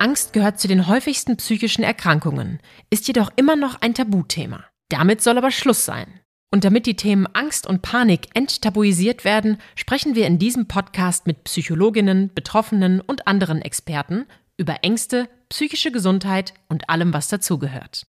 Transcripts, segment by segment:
Angst gehört zu den häufigsten psychischen Erkrankungen, ist jedoch immer noch ein Tabuthema. Damit soll aber Schluss sein. Und damit die Themen Angst und Panik enttabuisiert werden, sprechen wir in diesem Podcast mit Psychologinnen, Betroffenen und anderen Experten über Ängste, psychische Gesundheit und allem, was dazugehört.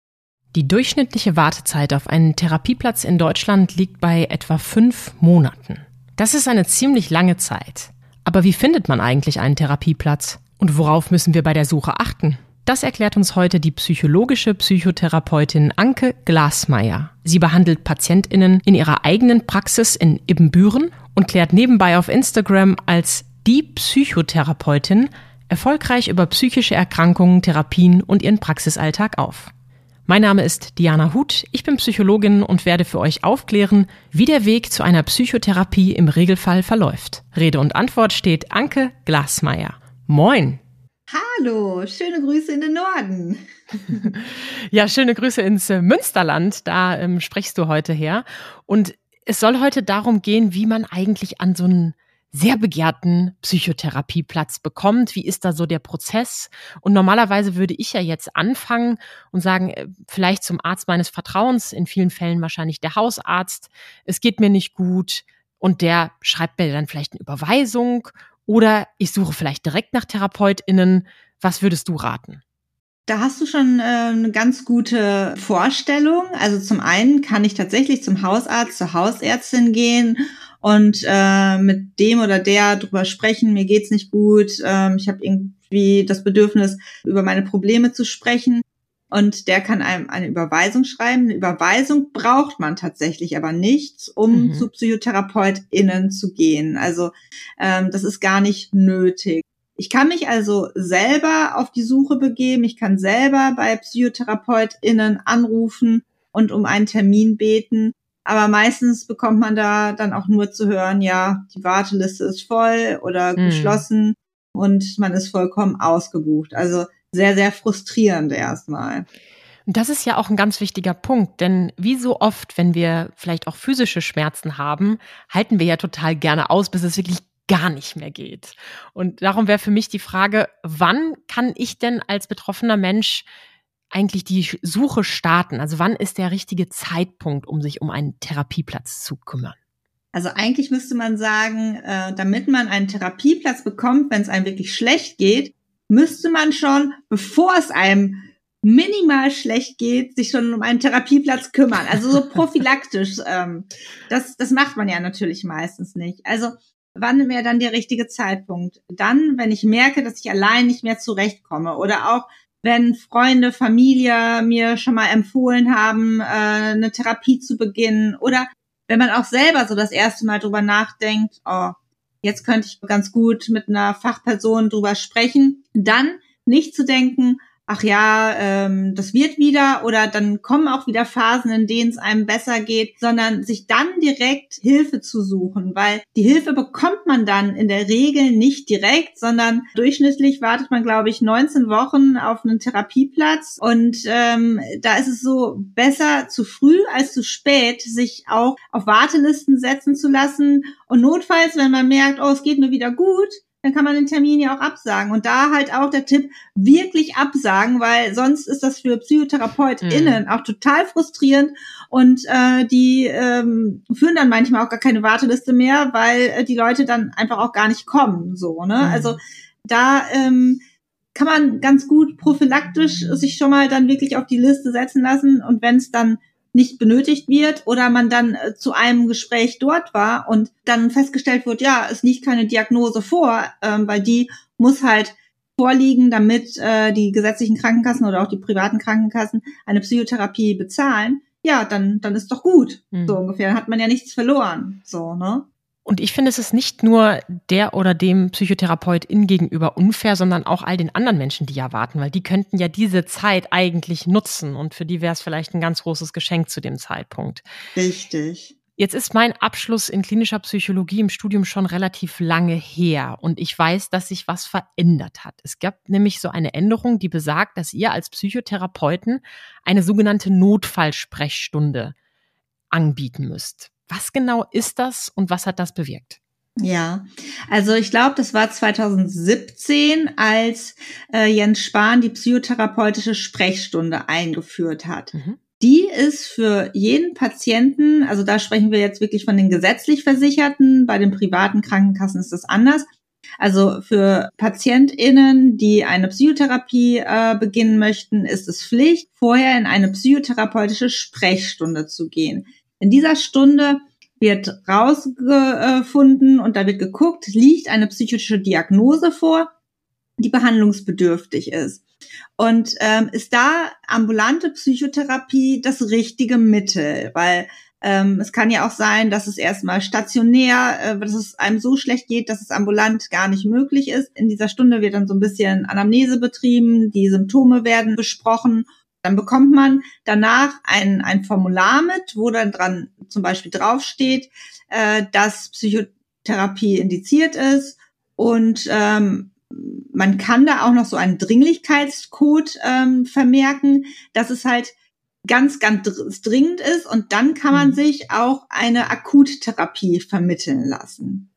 Die durchschnittliche Wartezeit auf einen Therapieplatz in Deutschland liegt bei etwa fünf Monaten. Das ist eine ziemlich lange Zeit. Aber wie findet man eigentlich einen Therapieplatz? Und worauf müssen wir bei der Suche achten? Das erklärt uns heute die psychologische Psychotherapeutin Anke Glasmeier. Sie behandelt PatientInnen in ihrer eigenen Praxis in Ibbenbüren und klärt nebenbei auf Instagram als die Psychotherapeutin erfolgreich über psychische Erkrankungen, Therapien und ihren Praxisalltag auf. Mein Name ist Diana Huth, ich bin Psychologin und werde für euch aufklären, wie der Weg zu einer Psychotherapie im Regelfall verläuft. Rede und Antwort steht Anke Glasmeier. Moin! Hallo, schöne Grüße in den Norden. ja, schöne Grüße ins äh, Münsterland, da ähm, sprichst du heute her. Und es soll heute darum gehen, wie man eigentlich an so einen sehr begehrten Psychotherapieplatz bekommt. Wie ist da so der Prozess? Und normalerweise würde ich ja jetzt anfangen und sagen, äh, vielleicht zum Arzt meines Vertrauens, in vielen Fällen wahrscheinlich der Hausarzt. Es geht mir nicht gut und der schreibt mir dann vielleicht eine Überweisung oder ich suche vielleicht direkt nach TherapeutInnen. Was würdest du raten? Da hast du schon äh, eine ganz gute Vorstellung. Also zum einen kann ich tatsächlich zum Hausarzt, zur Hausärztin gehen und äh, mit dem oder der drüber sprechen, mir geht's nicht gut, ähm, ich habe irgendwie das Bedürfnis, über meine Probleme zu sprechen und der kann einem eine Überweisung schreiben. Eine Überweisung braucht man tatsächlich aber nicht, um mhm. zu PsychotherapeutInnen zu gehen. Also ähm, das ist gar nicht nötig. Ich kann mich also selber auf die Suche begeben. Ich kann selber bei PsychotherapeutInnen anrufen und um einen Termin beten. Aber meistens bekommt man da dann auch nur zu hören, ja, die Warteliste ist voll oder mhm. geschlossen und man ist vollkommen ausgebucht. Also sehr, sehr frustrierend erstmal. Das ist ja auch ein ganz wichtiger Punkt, denn wie so oft, wenn wir vielleicht auch physische Schmerzen haben, halten wir ja total gerne aus, bis es wirklich gar nicht mehr geht. Und darum wäre für mich die Frage, wann kann ich denn als betroffener Mensch eigentlich die Suche starten? Also wann ist der richtige Zeitpunkt, um sich um einen Therapieplatz zu kümmern? Also eigentlich müsste man sagen, äh, damit man einen Therapieplatz bekommt, wenn es einem wirklich schlecht geht, müsste man schon, bevor es einem minimal schlecht geht, sich schon um einen Therapieplatz kümmern. Also so prophylaktisch. ähm, das, das macht man ja natürlich meistens nicht. Also wann wäre dann der richtige Zeitpunkt? Dann, wenn ich merke, dass ich allein nicht mehr zurechtkomme oder auch wenn Freunde, Familie mir schon mal empfohlen haben, äh, eine Therapie zu beginnen oder wenn man auch selber so das erste Mal drüber nachdenkt, oh, jetzt könnte ich ganz gut mit einer Fachperson drüber sprechen, dann nicht zu denken, ach ja, ähm, das wird wieder oder dann kommen auch wieder Phasen, in denen es einem besser geht, sondern sich dann direkt Hilfe zu suchen, weil die Hilfe bekommt man dann in der Regel nicht direkt, sondern durchschnittlich wartet man, glaube ich, 19 Wochen auf einen Therapieplatz. Und ähm, da ist es so besser zu früh als zu spät, sich auch auf Wartelisten setzen zu lassen. Und notfalls, wenn man merkt, oh, es geht mir wieder gut, dann kann man den Termin ja auch absagen. Und da halt auch der Tipp, wirklich absagen, weil sonst ist das für PsychotherapeutInnen mhm. auch total frustrierend und äh, die ähm, führen dann manchmal auch gar keine Warteliste mehr, weil äh, die Leute dann einfach auch gar nicht kommen. So, ne? Mhm. Also da ähm, kann man ganz gut prophylaktisch sich schon mal dann wirklich auf die Liste setzen lassen und wenn es dann nicht benötigt wird oder man dann äh, zu einem Gespräch dort war und dann festgestellt wird, ja, es liegt keine Diagnose vor, ähm, weil die muss halt vorliegen, damit äh, die gesetzlichen Krankenkassen oder auch die privaten Krankenkassen eine Psychotherapie bezahlen, ja, dann, dann ist doch gut, mhm. so ungefähr. Dann hat man ja nichts verloren, so, ne? Und ich finde, es ist nicht nur der oder dem Psychotherapeutin gegenüber unfair, sondern auch all den anderen Menschen, die ja warten, weil die könnten ja diese Zeit eigentlich nutzen und für die wäre es vielleicht ein ganz großes Geschenk zu dem Zeitpunkt. Richtig. Jetzt ist mein Abschluss in klinischer Psychologie im Studium schon relativ lange her und ich weiß, dass sich was verändert hat. Es gab nämlich so eine Änderung, die besagt, dass ihr als Psychotherapeuten eine sogenannte Notfallsprechstunde anbieten müsst. Was genau ist das und was hat das bewirkt? Ja, also ich glaube, das war 2017, als äh, Jens Spahn die psychotherapeutische Sprechstunde eingeführt hat. Mhm. Die ist für jeden Patienten, also da sprechen wir jetzt wirklich von den gesetzlich Versicherten, bei den privaten Krankenkassen ist das anders. Also für PatientInnen, die eine Psychotherapie äh, beginnen möchten, ist es Pflicht, vorher in eine psychotherapeutische Sprechstunde zu gehen. In dieser Stunde wird rausgefunden und da wird geguckt, liegt eine psychische Diagnose vor, die behandlungsbedürftig ist. Und ähm, ist da ambulante Psychotherapie das richtige Mittel? Weil ähm, es kann ja auch sein, dass es erstmal stationär, äh, dass es einem so schlecht geht, dass es ambulant gar nicht möglich ist. In dieser Stunde wird dann so ein bisschen Anamnese betrieben, die Symptome werden besprochen dann bekommt man danach ein, ein Formular mit, wo dann dran zum Beispiel draufsteht, äh, dass Psychotherapie indiziert ist und ähm, man kann da auch noch so einen Dringlichkeitscode ähm, vermerken, dass es halt ganz, ganz dringend ist und dann kann man mhm. sich auch eine Akuttherapie vermitteln lassen.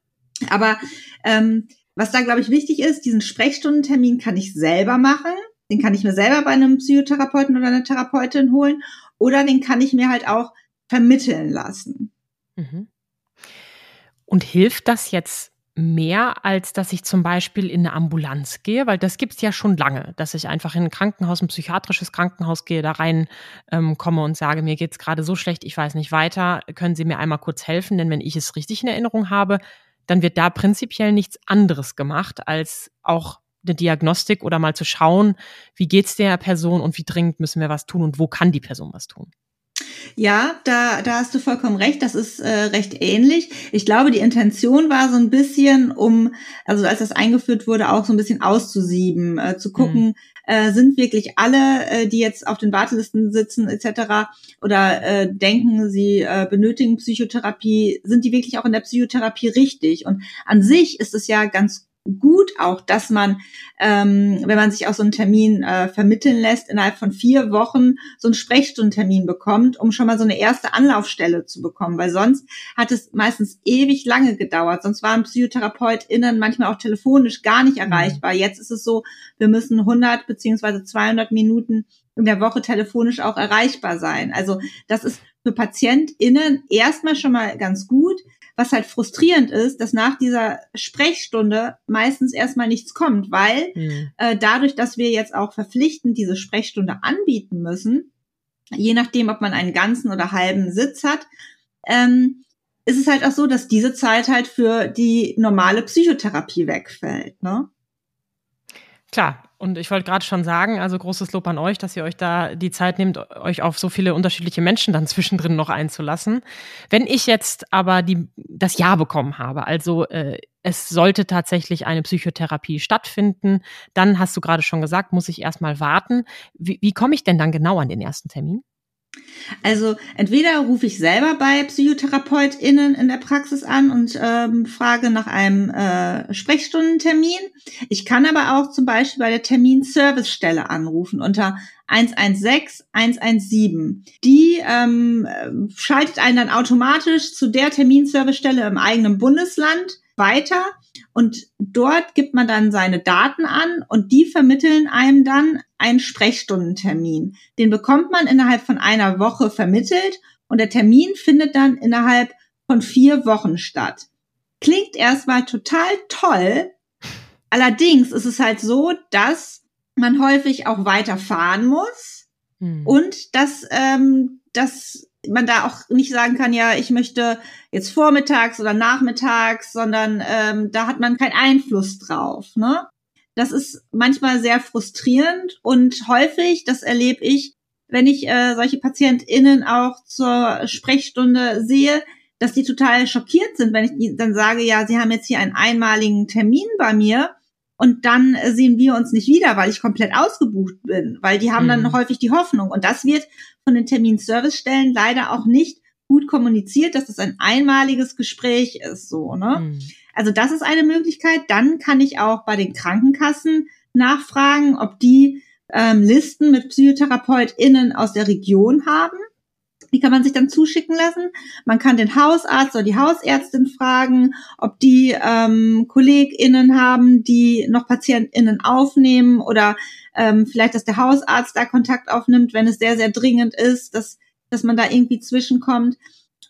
Aber ähm, was da, glaube ich, wichtig ist, diesen Sprechstundentermin kann ich selber machen. Den kann ich mir selber bei einem Psychotherapeuten oder einer Therapeutin holen oder den kann ich mir halt auch vermitteln lassen. Mhm. Und hilft das jetzt mehr, als dass ich zum Beispiel in eine Ambulanz gehe? Weil das gibt es ja schon lange, dass ich einfach in ein Krankenhaus, ein psychiatrisches Krankenhaus gehe, da rein ähm, komme und sage, mir geht es gerade so schlecht, ich weiß nicht weiter, können Sie mir einmal kurz helfen? Denn wenn ich es richtig in Erinnerung habe, dann wird da prinzipiell nichts anderes gemacht, als auch eine Diagnostik oder mal zu schauen, wie geht's der Person und wie dringend müssen wir was tun und wo kann die Person was tun? Ja, da, da hast du vollkommen recht. Das ist äh, recht ähnlich. Ich glaube, die Intention war so ein bisschen, um, also als das eingeführt wurde, auch so ein bisschen auszusieben, äh, zu gucken, mhm. äh, sind wirklich alle, äh, die jetzt auf den Wartelisten sitzen etc. oder äh, denken, sie äh, benötigen Psychotherapie, sind die wirklich auch in der Psychotherapie richtig? Und an sich ist es ja ganz gut auch, dass man, ähm, wenn man sich auch so einen Termin äh, vermitteln lässt, innerhalb von vier Wochen so einen Sprechstundentermin bekommt, um schon mal so eine erste Anlaufstelle zu bekommen, weil sonst hat es meistens ewig lange gedauert. Sonst waren PsychotherapeutInnen manchmal auch telefonisch gar nicht mhm. erreichbar. Jetzt ist es so, wir müssen 100 beziehungsweise 200 Minuten in der Woche telefonisch auch erreichbar sein. Also das ist für PatientInnen erstmal schon mal ganz gut. Was halt frustrierend ist, dass nach dieser Sprechstunde meistens erstmal nichts kommt, weil mhm. äh, dadurch, dass wir jetzt auch verpflichtend diese Sprechstunde anbieten müssen, je nachdem, ob man einen ganzen oder halben Sitz hat, ähm, ist es halt auch so, dass diese Zeit halt für die normale Psychotherapie wegfällt. Ne? Klar, und ich wollte gerade schon sagen, also großes Lob an euch, dass ihr euch da die Zeit nehmt, euch auf so viele unterschiedliche Menschen dann zwischendrin noch einzulassen. Wenn ich jetzt aber die, das Ja bekommen habe, also äh, es sollte tatsächlich eine Psychotherapie stattfinden, dann hast du gerade schon gesagt, muss ich erstmal warten. Wie, wie komme ich denn dann genau an den ersten Termin? Also entweder rufe ich selber bei PsychotherapeutInnen in der Praxis an und ähm, frage nach einem äh, Sprechstundentermin. Ich kann aber auch zum Beispiel bei der Terminservicestelle anrufen unter 116 117. Die ähm, schaltet einen dann automatisch zu der Terminservicestelle im eigenen Bundesland weiter und dort gibt man dann seine Daten an und die vermitteln einem dann einen Sprechstundentermin. Den bekommt man innerhalb von einer Woche vermittelt und der Termin findet dann innerhalb von vier Wochen statt. Klingt erstmal total toll. Allerdings ist es halt so, dass man häufig auch weiterfahren muss hm. und dass, ähm, dass man da auch nicht sagen kann, ja, ich möchte jetzt vormittags oder nachmittags, sondern ähm, da hat man keinen Einfluss drauf. Ne? Das ist manchmal sehr frustrierend und häufig, das erlebe ich, wenn ich äh, solche PatientInnen auch zur Sprechstunde sehe, dass die total schockiert sind, wenn ich dann sage, ja, sie haben jetzt hier einen einmaligen Termin bei mir und dann sehen wir uns nicht wieder, weil ich komplett ausgebucht bin, weil die haben mhm. dann häufig die Hoffnung und das wird von den Terminservicestellen leider auch nicht gut kommuniziert, dass es ein einmaliges Gespräch ist, so, ne? Mhm. Also das ist eine Möglichkeit. Dann kann ich auch bei den Krankenkassen nachfragen, ob die ähm, Listen mit PsychotherapeutInnen aus der Region haben. Die kann man sich dann zuschicken lassen. Man kann den Hausarzt oder die Hausärztin fragen, ob die ähm, KollegInnen haben, die noch PatientInnen aufnehmen oder ähm, vielleicht, dass der Hausarzt da Kontakt aufnimmt, wenn es sehr, sehr dringend ist, dass, dass man da irgendwie zwischenkommt.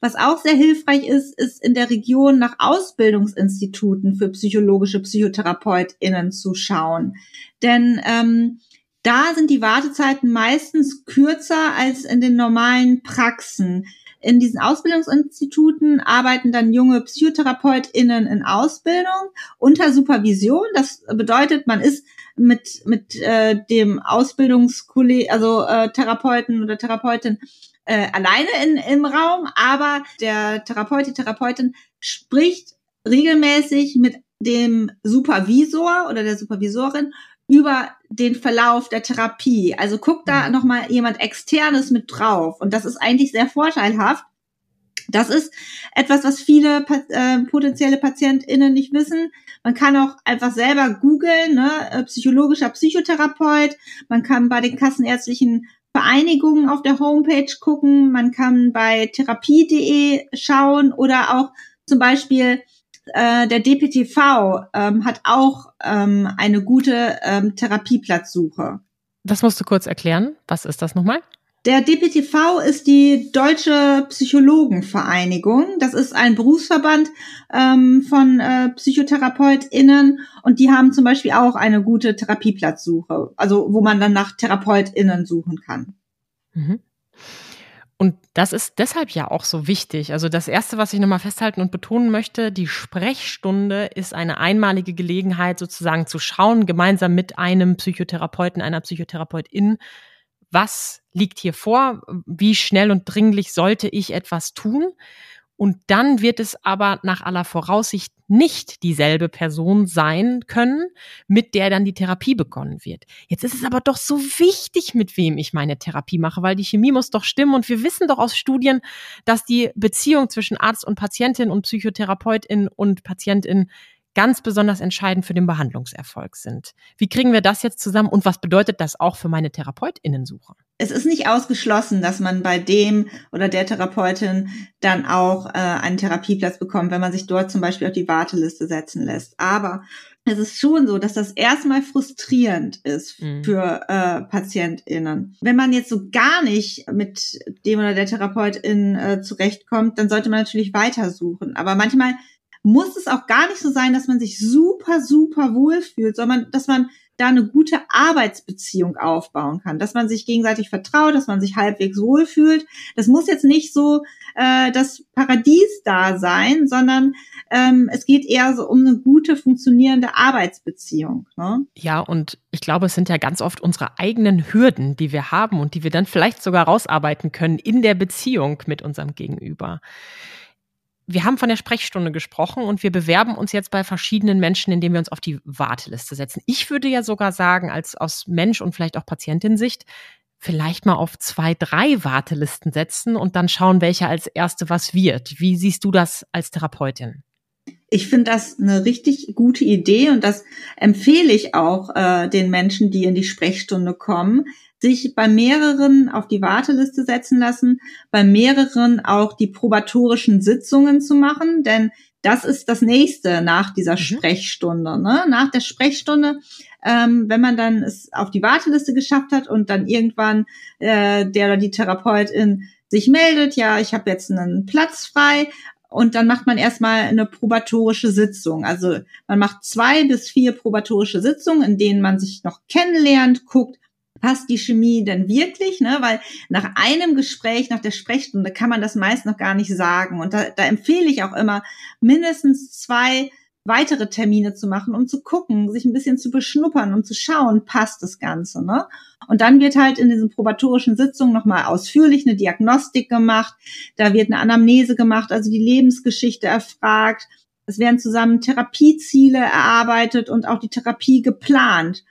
Was auch sehr hilfreich ist, ist in der Region nach Ausbildungsinstituten für psychologische PsychotherapeutInnen zu schauen. Denn ähm, da sind die Wartezeiten meistens kürzer als in den normalen Praxen. In diesen Ausbildungsinstituten arbeiten dann junge PsychotherapeutInnen in Ausbildung unter Supervision. Das bedeutet, man ist mit, mit äh, dem Ausbildungskolleg, also äh, Therapeuten oder Therapeutin äh, alleine in, im Raum, aber der Therapeut, die Therapeutin spricht regelmäßig mit dem Supervisor oder der Supervisorin über den Verlauf der Therapie. Also guckt da mhm. nochmal jemand externes mit drauf. Und das ist eigentlich sehr vorteilhaft. Das ist etwas, was viele äh, potenzielle PatientInnen nicht wissen. Man kann auch einfach selber googeln, ne? Äh, psychologischer Psychotherapeut. Man kann bei den kassenärztlichen Vereinigungen auf der Homepage gucken. Man kann bei therapie.de schauen oder auch zum Beispiel äh, der DPTV ähm, hat auch ähm, eine gute ähm, Therapieplatzsuche. Das musst du kurz erklären. Was ist das nochmal? Der DPTV ist die Deutsche Psychologenvereinigung. Das ist ein Berufsverband ähm, von äh, PsychotherapeutInnen und die haben zum Beispiel auch eine gute Therapieplatzsuche, also wo man dann nach TherapeutInnen suchen kann. Mhm. Und das ist deshalb ja auch so wichtig. Also das Erste, was ich nochmal festhalten und betonen möchte, die Sprechstunde ist eine einmalige Gelegenheit, sozusagen zu schauen, gemeinsam mit einem Psychotherapeuten, einer Psychotherapeutin, was liegt hier vor, wie schnell und dringlich sollte ich etwas tun. Und dann wird es aber nach aller Voraussicht nicht dieselbe Person sein können, mit der dann die Therapie begonnen wird. Jetzt ist es aber doch so wichtig, mit wem ich meine Therapie mache, weil die Chemie muss doch stimmen. Und wir wissen doch aus Studien, dass die Beziehung zwischen Arzt und Patientin und Psychotherapeutin und Patientin ganz besonders entscheidend für den Behandlungserfolg sind. Wie kriegen wir das jetzt zusammen und was bedeutet das auch für meine Therapeutinnensuche? Es ist nicht ausgeschlossen, dass man bei dem oder der Therapeutin dann auch äh, einen Therapieplatz bekommt, wenn man sich dort zum Beispiel auf die Warteliste setzen lässt. Aber es ist schon so, dass das erstmal frustrierend ist mhm. für äh, PatientInnen. Wenn man jetzt so gar nicht mit dem oder der Therapeutin äh, zurechtkommt, dann sollte man natürlich weitersuchen. Aber manchmal muss es auch gar nicht so sein, dass man sich super, super wohl fühlt, sondern dass man da eine gute Arbeitsbeziehung aufbauen kann, dass man sich gegenseitig vertraut, dass man sich halbwegs wohlfühlt. Das muss jetzt nicht so äh, das Paradies da sein, sondern ähm, es geht eher so um eine gute, funktionierende Arbeitsbeziehung. Ne? Ja, und ich glaube, es sind ja ganz oft unsere eigenen Hürden, die wir haben und die wir dann vielleicht sogar rausarbeiten können in der Beziehung mit unserem Gegenüber wir haben von der Sprechstunde gesprochen und wir bewerben uns jetzt bei verschiedenen Menschen, indem wir uns auf die Warteliste setzen. Ich würde ja sogar sagen, als aus Mensch und vielleicht auch Patientin-Sicht, vielleicht mal auf zwei, drei Wartelisten setzen und dann schauen, welcher als erste was wird. Wie siehst du das als Therapeutin? Ich finde das eine richtig gute Idee und das empfehle ich auch äh, den Menschen, die in die Sprechstunde kommen, sich bei mehreren auf die Warteliste setzen lassen, bei mehreren auch die probatorischen Sitzungen zu machen, denn das ist das nächste nach dieser mhm. Sprechstunde. Ne? Nach der Sprechstunde, ähm, wenn man dann es auf die Warteliste geschafft hat und dann irgendwann äh, der oder die Therapeutin sich meldet, ja, ich habe jetzt einen Platz frei, und dann macht man erstmal eine probatorische Sitzung. Also man macht zwei bis vier probatorische Sitzungen, in denen man sich noch kennenlernt, guckt, passt die Chemie denn wirklich? Ne? Weil nach einem Gespräch, nach der Sprechstunde kann man das meist noch gar nicht sagen. Und da, da empfehle ich auch immer, mindestens zwei weitere Termine zu machen, um zu gucken, sich ein bisschen zu beschnuppern, um zu schauen, passt das Ganze. Ne? Und dann wird halt in diesen probatorischen Sitzungen nochmal ausführlich eine Diagnostik gemacht, da wird eine Anamnese gemacht, also die Lebensgeschichte erfragt, es werden zusammen Therapieziele erarbeitet und auch die Therapie geplant.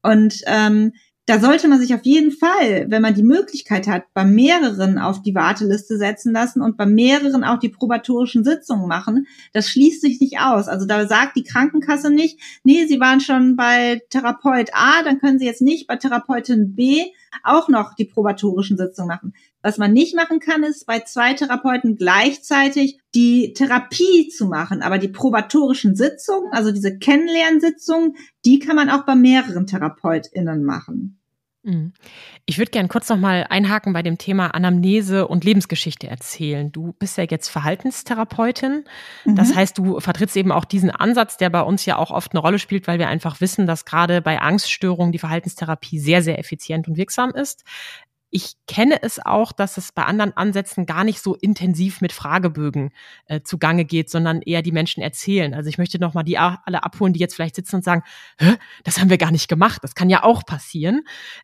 Und ähm, da sollte man sich auf jeden Fall, wenn man die Möglichkeit hat, bei mehreren auf die Warteliste setzen lassen und bei mehreren auch die probatorischen Sitzungen machen. Das schließt sich nicht aus. Also da sagt die Krankenkasse nicht, nee, Sie waren schon bei Therapeut A, dann können Sie jetzt nicht bei Therapeutin B auch noch die probatorischen Sitzungen machen. Was man nicht machen kann, ist bei zwei Therapeuten gleichzeitig die Therapie zu machen. Aber die probatorischen Sitzungen, also diese Kennenlernsitzungen, die kann man auch bei mehreren TherapeutInnen machen. Mhm. Ich würde gerne kurz noch mal einhaken bei dem Thema Anamnese und Lebensgeschichte erzählen. Du bist ja jetzt Verhaltenstherapeutin. Mhm. Das heißt, du vertrittst eben auch diesen Ansatz, der bei uns ja auch oft eine Rolle spielt, weil wir einfach wissen, dass gerade bei Angststörungen die Verhaltenstherapie sehr, sehr effizient und wirksam ist. Ich kenne es auch, dass es bei anderen Ansätzen gar nicht so intensiv mit Fragebögen äh, zugange geht, sondern eher die Menschen erzählen. Also ich möchte noch mal die alle abholen, die jetzt vielleicht sitzen und sagen, Hä, das haben wir gar nicht gemacht. Das kann ja auch passieren.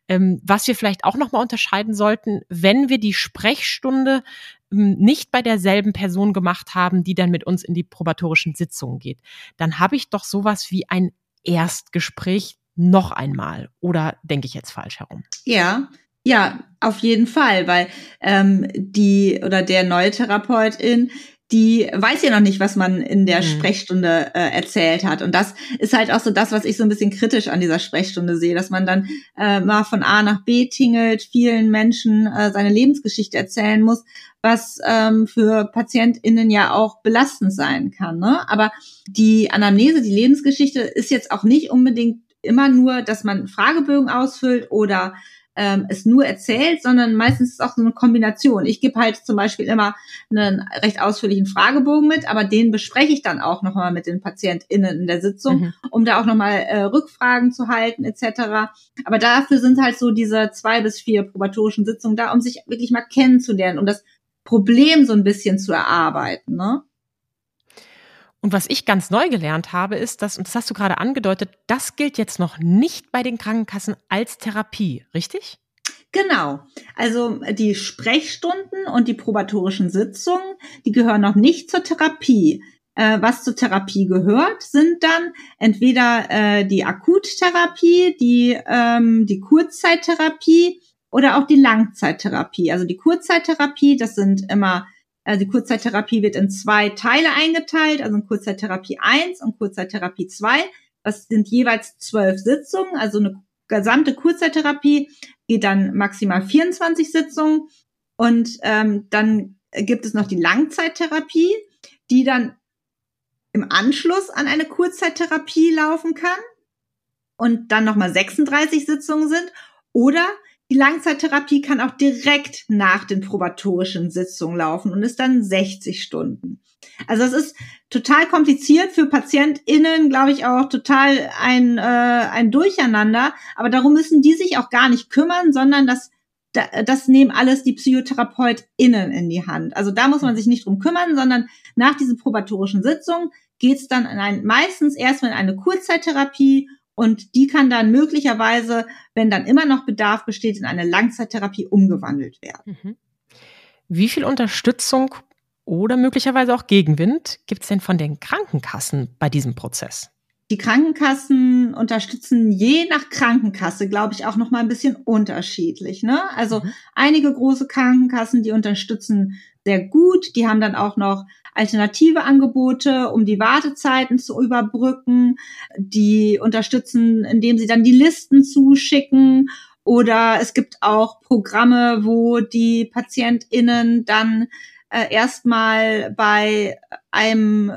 Ähm, was wir vielleicht auch noch mal unterscheiden sollten, wenn wir die Sprechstunde ähm, nicht bei derselben Person gemacht haben, die dann mit uns in die probatorischen Sitzungen geht, dann habe ich doch sowas wie ein Erstgespräch noch einmal. Oder denke ich jetzt falsch herum? Ja, ja, auf jeden Fall, weil ähm, die oder der neue Therapeutin, die weiß ja noch nicht, was man in der mhm. Sprechstunde äh, erzählt hat. Und das ist halt auch so das, was ich so ein bisschen kritisch an dieser Sprechstunde sehe, dass man dann äh, mal von A nach B tingelt, vielen Menschen äh, seine Lebensgeschichte erzählen muss, was ähm, für PatientInnen ja auch belastend sein kann. Ne? Aber die Anamnese, die Lebensgeschichte ist jetzt auch nicht unbedingt immer nur, dass man Fragebögen ausfüllt oder ähm, es nur erzählt, sondern meistens ist es auch so eine Kombination. Ich gebe halt zum Beispiel immer einen recht ausführlichen Fragebogen mit, aber den bespreche ich dann auch nochmal mit den PatientInnen in der Sitzung, mhm. um da auch nochmal äh, Rückfragen zu halten etc. Aber dafür sind halt so diese zwei bis vier probatorischen Sitzungen da, um sich wirklich mal kennenzulernen, um das Problem so ein bisschen zu erarbeiten. Ne? Und was ich ganz neu gelernt habe, ist, dass, und das hast du gerade angedeutet, das gilt jetzt noch nicht bei den Krankenkassen als Therapie, richtig? Genau. Also die Sprechstunden und die probatorischen Sitzungen, die gehören noch nicht zur Therapie. Äh, was zur Therapie gehört, sind dann entweder äh, die Akuttherapie, die, ähm, die Kurzzeittherapie oder auch die Langzeittherapie. Also die Kurzzeittherapie, das sind immer also die Kurzzeittherapie wird in zwei Teile eingeteilt, also in Kurzzeittherapie 1 und Kurzzeittherapie 2. Das sind jeweils zwölf Sitzungen, also eine gesamte Kurzzeittherapie geht dann maximal 24 Sitzungen. Und ähm, dann gibt es noch die Langzeittherapie, die dann im Anschluss an eine Kurzzeittherapie laufen kann und dann nochmal 36 Sitzungen sind. Oder die Langzeittherapie kann auch direkt nach den probatorischen Sitzungen laufen und ist dann 60 Stunden. Also es ist total kompliziert für PatientInnen, glaube ich, auch total ein, äh, ein Durcheinander. Aber darum müssen die sich auch gar nicht kümmern, sondern das, das nehmen alles die PsychotherapeutInnen in die Hand. Also da muss man sich nicht drum kümmern, sondern nach diesen probatorischen Sitzungen geht's dann in ein, meistens erstmal in eine Kurzzeittherapie und die kann dann möglicherweise, wenn dann immer noch Bedarf besteht, in eine Langzeittherapie umgewandelt werden. Mhm. Wie viel Unterstützung oder möglicherweise auch Gegenwind gibt es denn von den Krankenkassen bei diesem Prozess? Die Krankenkassen unterstützen je nach Krankenkasse, glaube ich, auch noch mal ein bisschen unterschiedlich. Ne? Also mhm. einige große Krankenkassen, die unterstützen sehr gut. Die haben dann auch noch alternative Angebote, um die Wartezeiten zu überbrücken. Die unterstützen, indem sie dann die Listen zuschicken. Oder es gibt auch Programme, wo die PatientInnen dann äh, erstmal bei einem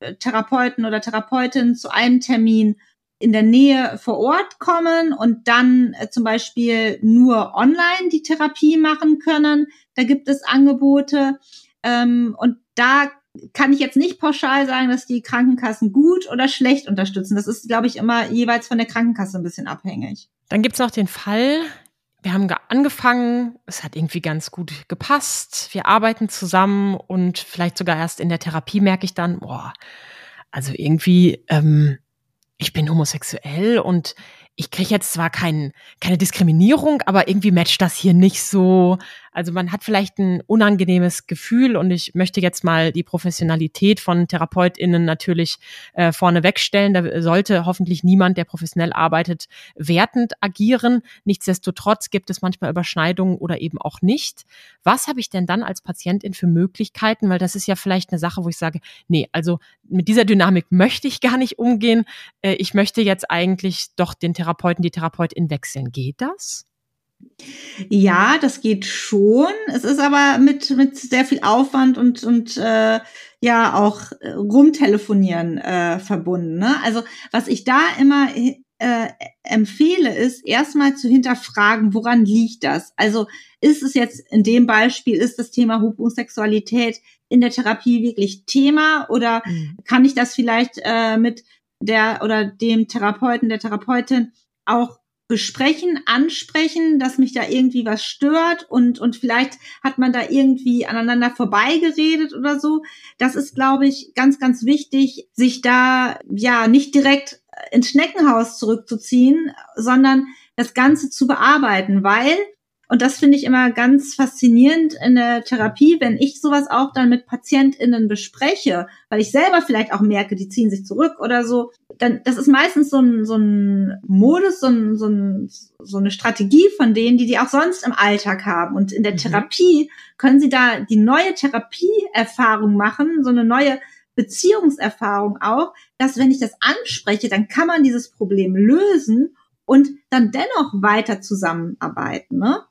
äh, Therapeuten oder Therapeutin zu einem Termin in der Nähe vor Ort kommen und dann äh, zum Beispiel nur online die Therapie machen können. Da gibt es Angebote. Ähm, und da kann ich jetzt nicht pauschal sagen, dass die Krankenkassen gut oder schlecht unterstützen. Das ist, glaube ich, immer jeweils von der Krankenkasse ein bisschen abhängig. Dann gibt's noch den Fall, wir haben angefangen, es hat irgendwie ganz gut gepasst, wir arbeiten zusammen und vielleicht sogar erst in der Therapie merke ich dann, boah, Also irgendwie, ähm, ich bin homosexuell und ich kriege jetzt zwar kein, keine Diskriminierung, aber irgendwie matcht das hier nicht so. Also man hat vielleicht ein unangenehmes Gefühl und ich möchte jetzt mal die Professionalität von TherapeutInnen natürlich äh, vorne wegstellen. Da sollte hoffentlich niemand, der professionell arbeitet, wertend agieren. Nichtsdestotrotz gibt es manchmal Überschneidungen oder eben auch nicht. Was habe ich denn dann als Patientin für Möglichkeiten? Weil das ist ja vielleicht eine Sache, wo ich sage, nee, also mit dieser Dynamik möchte ich gar nicht umgehen. Äh, ich möchte jetzt eigentlich doch den Therapeuten, die Therapeutin wechseln. Geht das? Ja, das geht schon. Es ist aber mit, mit sehr viel Aufwand und, und äh, ja auch äh, rumtelefonieren äh, verbunden. Ne? Also was ich da immer äh, empfehle, ist erstmal zu hinterfragen, woran liegt das? Also ist es jetzt in dem Beispiel, ist das Thema Homosexualität in der Therapie wirklich Thema oder mhm. kann ich das vielleicht äh, mit der oder dem Therapeuten, der Therapeutin auch besprechen, ansprechen, dass mich da irgendwie was stört und, und vielleicht hat man da irgendwie aneinander vorbeigeredet oder so. Das ist, glaube ich, ganz, ganz wichtig, sich da ja nicht direkt ins Schneckenhaus zurückzuziehen, sondern das Ganze zu bearbeiten, weil und das finde ich immer ganz faszinierend in der Therapie, wenn ich sowas auch dann mit PatientInnen bespreche, weil ich selber vielleicht auch merke, die ziehen sich zurück oder so. Dann, das ist meistens so ein, so ein Modus, so, ein, so, ein, so eine Strategie von denen, die die auch sonst im Alltag haben. Und in der mhm. Therapie können sie da die neue Therapieerfahrung machen, so eine neue Beziehungserfahrung auch, dass wenn ich das anspreche, dann kann man dieses Problem lösen und dann dennoch weiter zusammenarbeiten. Ne?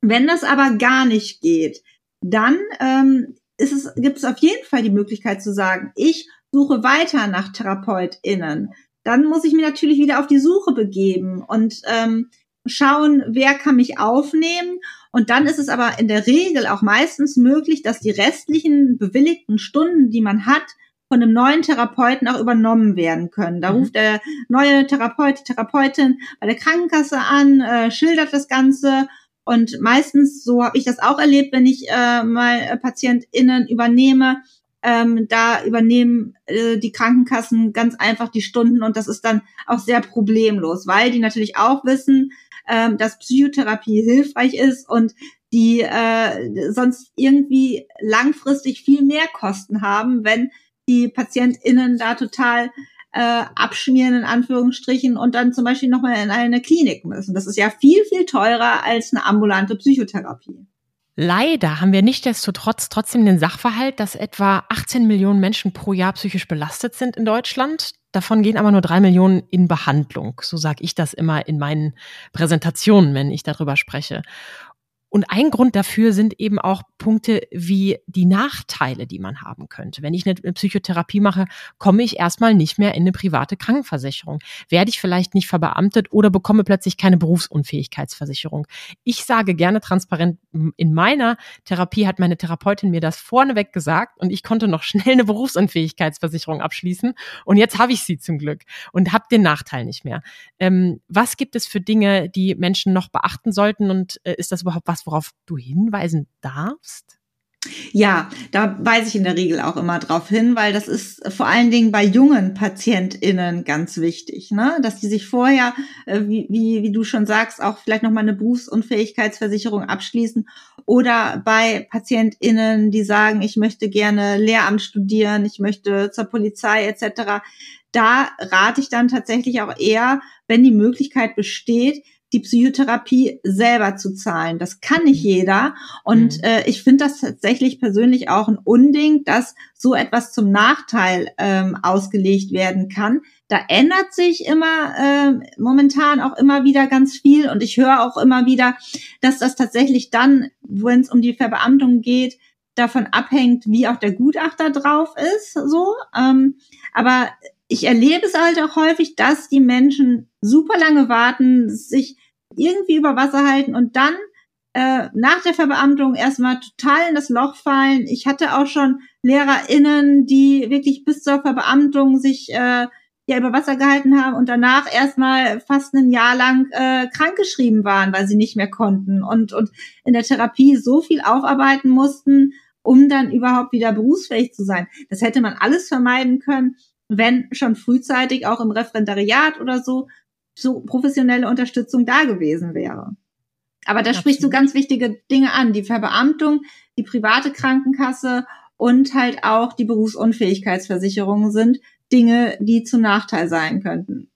Wenn das aber gar nicht geht, dann ähm, ist es, gibt es auf jeden Fall die Möglichkeit zu sagen, ich suche weiter nach TherapeutInnen. Dann muss ich mir natürlich wieder auf die Suche begeben und ähm, schauen, wer kann mich aufnehmen. Und dann ist es aber in der Regel auch meistens möglich, dass die restlichen bewilligten Stunden, die man hat, von einem neuen Therapeuten auch übernommen werden können. Da mhm. ruft der neue Therapeut, Therapeutin bei der Krankenkasse an, äh, schildert das Ganze und meistens, so habe ich das auch erlebt, wenn ich äh, mal äh, PatientInnen übernehme, ähm, da übernehmen äh, die Krankenkassen ganz einfach die Stunden und das ist dann auch sehr problemlos, weil die natürlich auch wissen, ähm, dass Psychotherapie hilfreich ist und die äh, sonst irgendwie langfristig viel mehr Kosten haben, wenn die PatientInnen da total äh, abschmieren in Anführungsstrichen und dann zum Beispiel nochmal in eine Klinik müssen. Das ist ja viel, viel teurer als eine ambulante Psychotherapie. Leider haben wir nichtdestotrotz trotzdem den Sachverhalt, dass etwa 18 Millionen Menschen pro Jahr psychisch belastet sind in Deutschland. Davon gehen aber nur drei Millionen in Behandlung. So sage ich das immer in meinen Präsentationen, wenn ich darüber spreche. Und ein Grund dafür sind eben auch Punkte wie die Nachteile, die man haben könnte. Wenn ich eine Psychotherapie mache, komme ich erstmal nicht mehr in eine private Krankenversicherung. Werde ich vielleicht nicht verbeamtet oder bekomme plötzlich keine Berufsunfähigkeitsversicherung. Ich sage gerne transparent, in meiner Therapie hat meine Therapeutin mir das vorneweg gesagt und ich konnte noch schnell eine Berufsunfähigkeitsversicherung abschließen. Und jetzt habe ich sie zum Glück und habe den Nachteil nicht mehr. Ähm, was gibt es für Dinge, die Menschen noch beachten sollten und äh, ist das überhaupt was, was, worauf du hinweisen darfst? Ja, da weise ich in der Regel auch immer drauf hin, weil das ist vor allen Dingen bei jungen PatientInnen ganz wichtig, ne? dass die sich vorher, äh, wie, wie, wie du schon sagst, auch vielleicht nochmal eine Berufsunfähigkeitsversicherung abschließen oder bei PatientInnen, die sagen, ich möchte gerne Lehramt studieren, ich möchte zur Polizei etc. Da rate ich dann tatsächlich auch eher, wenn die Möglichkeit besteht, die Psychotherapie selber zu zahlen. Das kann nicht mhm. jeder. Und mhm. äh, ich finde das tatsächlich persönlich auch ein Unding, dass so etwas zum Nachteil ähm, ausgelegt werden kann. Da ändert sich immer äh, momentan auch immer wieder ganz viel. Und ich höre auch immer wieder, dass das tatsächlich dann, wenn es um die Verbeamtung geht, davon abhängt, wie auch der Gutachter drauf ist. So, ähm, aber ich erlebe es halt auch häufig, dass die Menschen super lange warten, sich irgendwie über Wasser halten und dann äh, nach der Verbeamtung erstmal total in das Loch fallen. Ich hatte auch schon LehrerInnen, die wirklich bis zur Verbeamtung sich äh, ja über Wasser gehalten haben und danach erstmal fast ein Jahr lang äh, krankgeschrieben waren, weil sie nicht mehr konnten und, und in der Therapie so viel aufarbeiten mussten, um dann überhaupt wieder berufsfähig zu sein. Das hätte man alles vermeiden können, wenn schon frühzeitig auch im Referendariat oder so so professionelle Unterstützung da gewesen wäre. Aber da sprichst du ganz wichtige Dinge an, die Verbeamtung, die private Krankenkasse und halt auch die Berufsunfähigkeitsversicherung sind Dinge, die zum Nachteil sein könnten.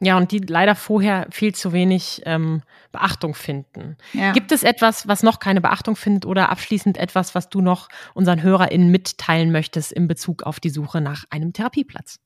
Ja, und die leider vorher viel zu wenig ähm, Beachtung finden. Ja. Gibt es etwas, was noch keine Beachtung findet oder abschließend etwas, was du noch unseren HörerInnen mitteilen möchtest in Bezug auf die Suche nach einem Therapieplatz?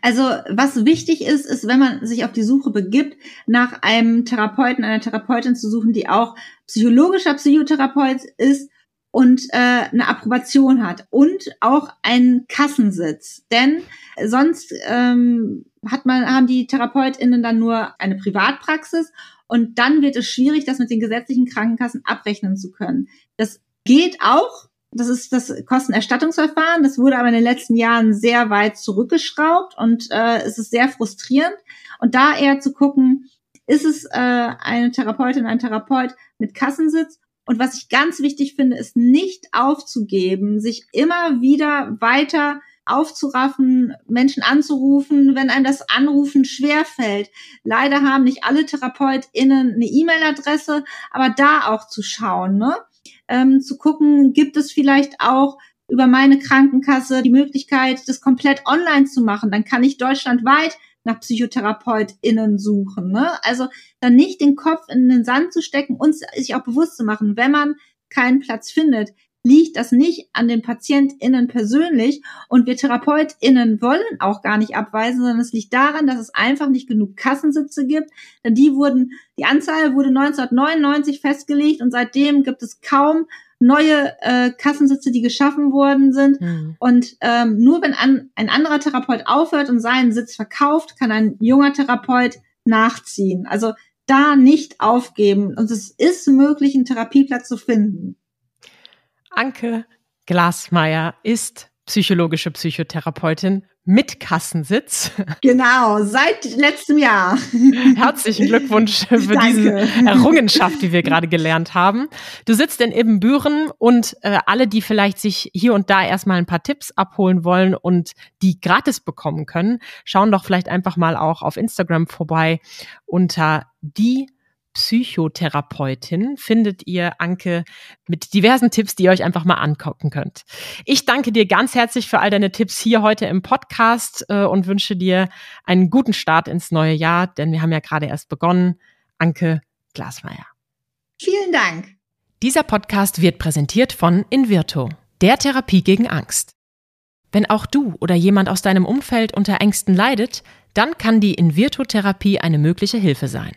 Also was wichtig ist, ist, wenn man sich auf die Suche begibt, nach einem Therapeuten, einer Therapeutin zu suchen, die auch psychologischer Psychotherapeut ist und äh, eine Approbation hat und auch einen Kassensitz. Denn sonst ähm, hat man, haben die TherapeutInnen dann nur eine Privatpraxis und dann wird es schwierig, das mit den gesetzlichen Krankenkassen abrechnen zu können. Das geht auch, das ist das Kostenerstattungsverfahren. Das wurde aber in den letzten Jahren sehr weit zurückgeschraubt und äh, es ist sehr frustrierend. Und da eher zu gucken, ist es äh, eine Therapeutin, ein Therapeut mit Kassensitz? Und was ich ganz wichtig finde, ist nicht aufzugeben, sich immer wieder weiter aufzuraffen, Menschen anzurufen, wenn einem das Anrufen schwerfällt. Leider haben nicht alle TherapeutInnen eine E-Mail-Adresse, aber da auch zu schauen, ne? ähm, zu gucken, gibt es vielleicht auch über meine Krankenkasse die Möglichkeit, das komplett online zu machen. Dann kann ich deutschlandweit nach PsychotherapeutInnen suchen. Ne? Also dann nicht den Kopf in den Sand zu stecken und sich auch bewusst zu machen, wenn man keinen Platz findet, liegt das nicht an den PatientInnen persönlich und wir TherapeutInnen wollen auch gar nicht abweisen, sondern es liegt daran, dass es einfach nicht genug Kassensitze gibt, denn die wurden, die Anzahl wurde 1999 festgelegt und seitdem gibt es kaum neue äh, Kassensitze, die geschaffen worden sind. Mhm. Und ähm, nur wenn an, ein anderer Therapeut aufhört und seinen Sitz verkauft, kann ein junger Therapeut nachziehen. Also da nicht aufgeben. Und es ist möglich, einen Therapieplatz zu finden. Anke Glasmeier ist psychologische Psychotherapeutin mit Kassensitz. Genau, seit letztem Jahr. Herzlichen Glückwunsch für Danke. diese Errungenschaft, die wir gerade gelernt haben. Du sitzt in Ibbenbüren und äh, alle, die vielleicht sich hier und da erstmal ein paar Tipps abholen wollen und die gratis bekommen können, schauen doch vielleicht einfach mal auch auf Instagram vorbei unter die Psychotherapeutin findet ihr Anke mit diversen Tipps, die ihr euch einfach mal angucken könnt. Ich danke dir ganz herzlich für all deine Tipps hier heute im Podcast äh, und wünsche dir einen guten Start ins neue Jahr, denn wir haben ja gerade erst begonnen. Anke Glasmeier. Vielen Dank. Dieser Podcast wird präsentiert von Invirto, der Therapie gegen Angst. Wenn auch du oder jemand aus deinem Umfeld unter Ängsten leidet, dann kann die Invirto-Therapie eine mögliche Hilfe sein.